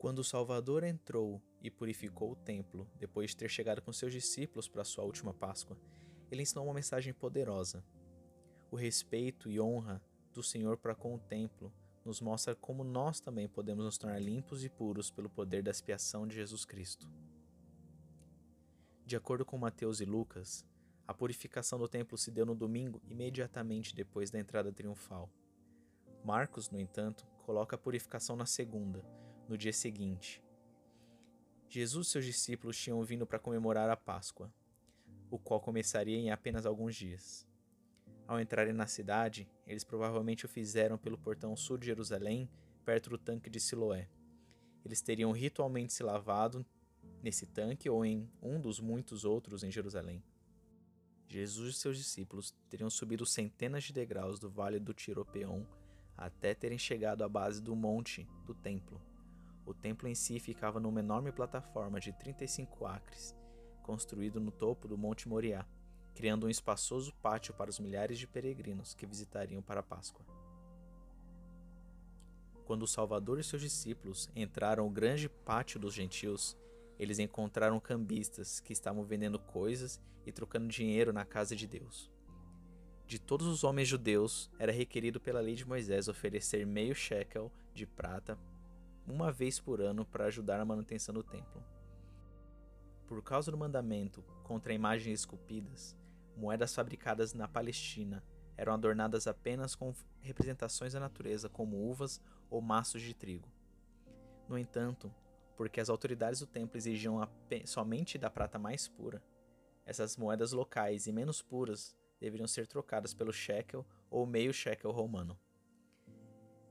Quando o Salvador entrou e purificou o templo, depois de ter chegado com seus discípulos para sua última Páscoa, ele ensinou uma mensagem poderosa. O respeito e honra do Senhor para com o templo nos mostra como nós também podemos nos tornar limpos e puros pelo poder da expiação de Jesus Cristo. De acordo com Mateus e Lucas, a purificação do templo se deu no domingo imediatamente depois da entrada triunfal. Marcos, no entanto, coloca a purificação na segunda, no dia seguinte. Jesus e seus discípulos tinham vindo para comemorar a Páscoa, o qual começaria em apenas alguns dias. Ao entrarem na cidade, eles provavelmente o fizeram pelo portão sul de Jerusalém, perto do tanque de Siloé. Eles teriam ritualmente se lavado nesse tanque ou em um dos muitos outros em Jerusalém. Jesus e seus discípulos teriam subido centenas de degraus do vale do Tiropeon até terem chegado à base do monte do templo. O templo em si ficava numa enorme plataforma de 35 acres, construído no topo do Monte Moriá criando um espaçoso pátio para os milhares de peregrinos que visitariam para a Páscoa. Quando o Salvador e seus discípulos entraram no grande pátio dos gentios, eles encontraram cambistas que estavam vendendo coisas e trocando dinheiro na casa de Deus. De todos os homens judeus, era requerido pela lei de Moisés oferecer meio shekel de prata uma vez por ano para ajudar na manutenção do templo. Por causa do mandamento contra imagens esculpidas, moedas fabricadas na Palestina eram adornadas apenas com representações da natureza, como uvas ou maços de trigo. No entanto, porque as autoridades do templo exigiam somente da prata mais pura, essas moedas locais e menos puras deveriam ser trocadas pelo shekel ou meio shekel romano.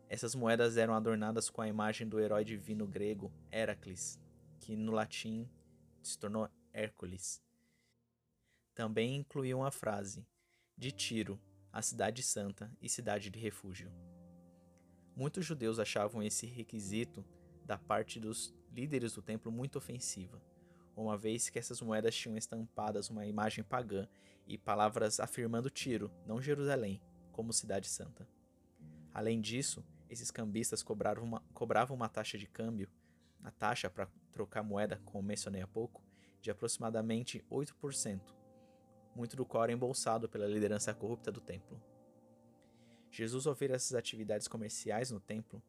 Essas moedas eram adornadas com a imagem do herói divino grego Heracles, que no latim se tornou Hércules, também incluíam a frase de Tiro, a cidade santa e cidade de refúgio. Muitos judeus achavam esse requisito da parte dos líderes do templo muito ofensiva, uma vez que essas moedas tinham estampadas uma imagem pagã e palavras afirmando Tiro, não Jerusalém, como cidade santa. Além disso, esses cambistas cobravam uma, cobravam uma taxa de câmbio, a taxa para trocar moeda, como mencionei há pouco, de aproximadamente 8%, muito do qual era embolsado pela liderança corrupta do templo. Jesus, ao ver essas atividades comerciais no templo,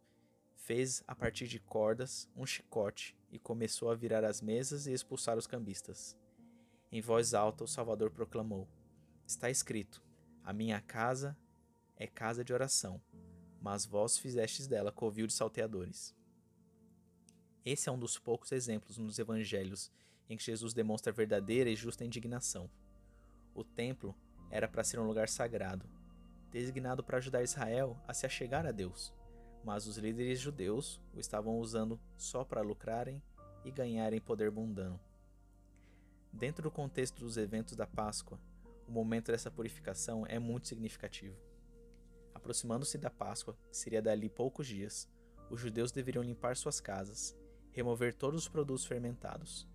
fez, a partir de cordas, um chicote e começou a virar as mesas e expulsar os cambistas. Em voz alta, o Salvador proclamou: Está escrito: A minha casa é casa de oração, mas vós fizestes dela covil de salteadores. Esse é um dos poucos exemplos nos evangelhos em que Jesus demonstra verdadeira e justa indignação. O templo era para ser um lugar sagrado, designado para ajudar Israel a se achegar a Deus, mas os líderes judeus o estavam usando só para lucrarem e ganharem poder mundano. Dentro do contexto dos eventos da Páscoa, o momento dessa purificação é muito significativo. Aproximando-se da Páscoa, que seria dali poucos dias, os judeus deveriam limpar suas casas, remover todos os produtos fermentados.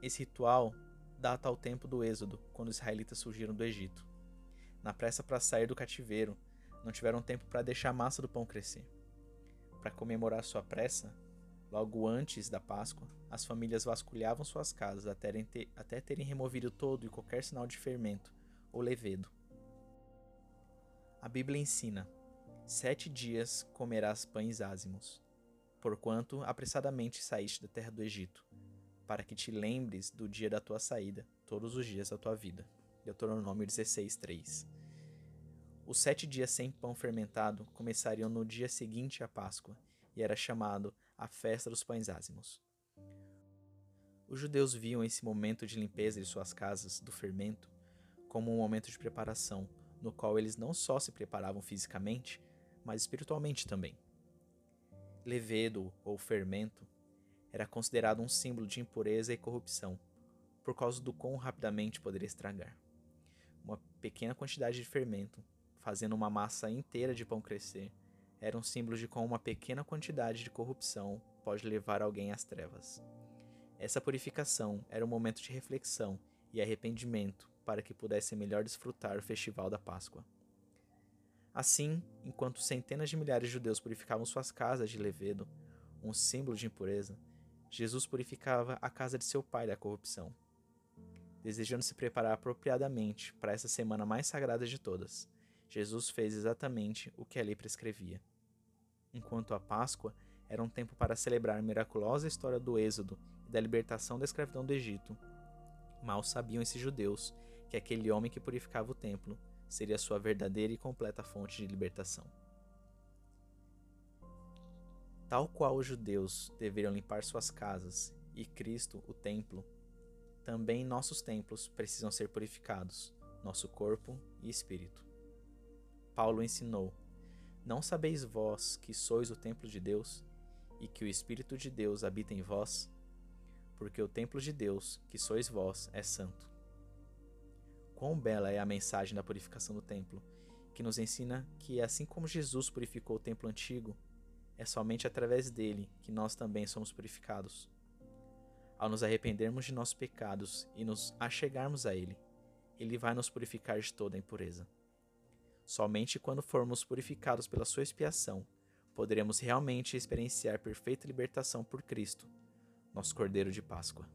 Esse ritual data ao tempo do Êxodo, quando os israelitas surgiram do Egito. Na pressa para sair do cativeiro, não tiveram tempo para deixar a massa do pão crescer. Para comemorar sua pressa, logo antes da Páscoa, as famílias vasculhavam suas casas até terem, ter, até terem removido todo e qualquer sinal de fermento ou levedo. A Bíblia ensina: Sete dias comerás pães ázimos, porquanto apressadamente saíste da terra do Egito para que te lembres do dia da tua saída, todos os dias da tua vida. Deuteronômio 16, 3. Os sete dias sem pão fermentado começariam no dia seguinte à Páscoa, e era chamado a festa dos pães ázimos. Os judeus viam esse momento de limpeza de suas casas do fermento como um momento de preparação, no qual eles não só se preparavam fisicamente, mas espiritualmente também. Levedo ou fermento era considerado um símbolo de impureza e corrupção, por causa do quão rapidamente poderia estragar. Uma pequena quantidade de fermento, fazendo uma massa inteira de pão crescer, era um símbolo de como uma pequena quantidade de corrupção pode levar alguém às trevas. Essa purificação era um momento de reflexão e arrependimento para que pudesse melhor desfrutar o festival da Páscoa. Assim, enquanto centenas de milhares de judeus purificavam suas casas de levedo, um símbolo de impureza, Jesus purificava a casa de seu pai da corrupção. Desejando se preparar apropriadamente para essa semana mais sagrada de todas, Jesus fez exatamente o que a lei prescrevia. Enquanto a Páscoa era um tempo para celebrar a miraculosa história do Êxodo e da libertação da escravidão do Egito, mal sabiam esses judeus que aquele homem que purificava o templo seria sua verdadeira e completa fonte de libertação. Tal qual os judeus deveriam limpar suas casas e Cristo, o templo, também nossos templos precisam ser purificados, nosso corpo e espírito. Paulo ensinou: Não sabeis vós que sois o templo de Deus e que o Espírito de Deus habita em vós? Porque o templo de Deus, que sois vós, é santo. Quão bela é a mensagem da purificação do templo, que nos ensina que, assim como Jesus purificou o templo antigo, é somente através dele que nós também somos purificados. Ao nos arrependermos de nossos pecados e nos achegarmos a ele, ele vai nos purificar de toda a impureza. Somente quando formos purificados pela sua expiação, poderemos realmente experienciar perfeita libertação por Cristo, nosso Cordeiro de Páscoa.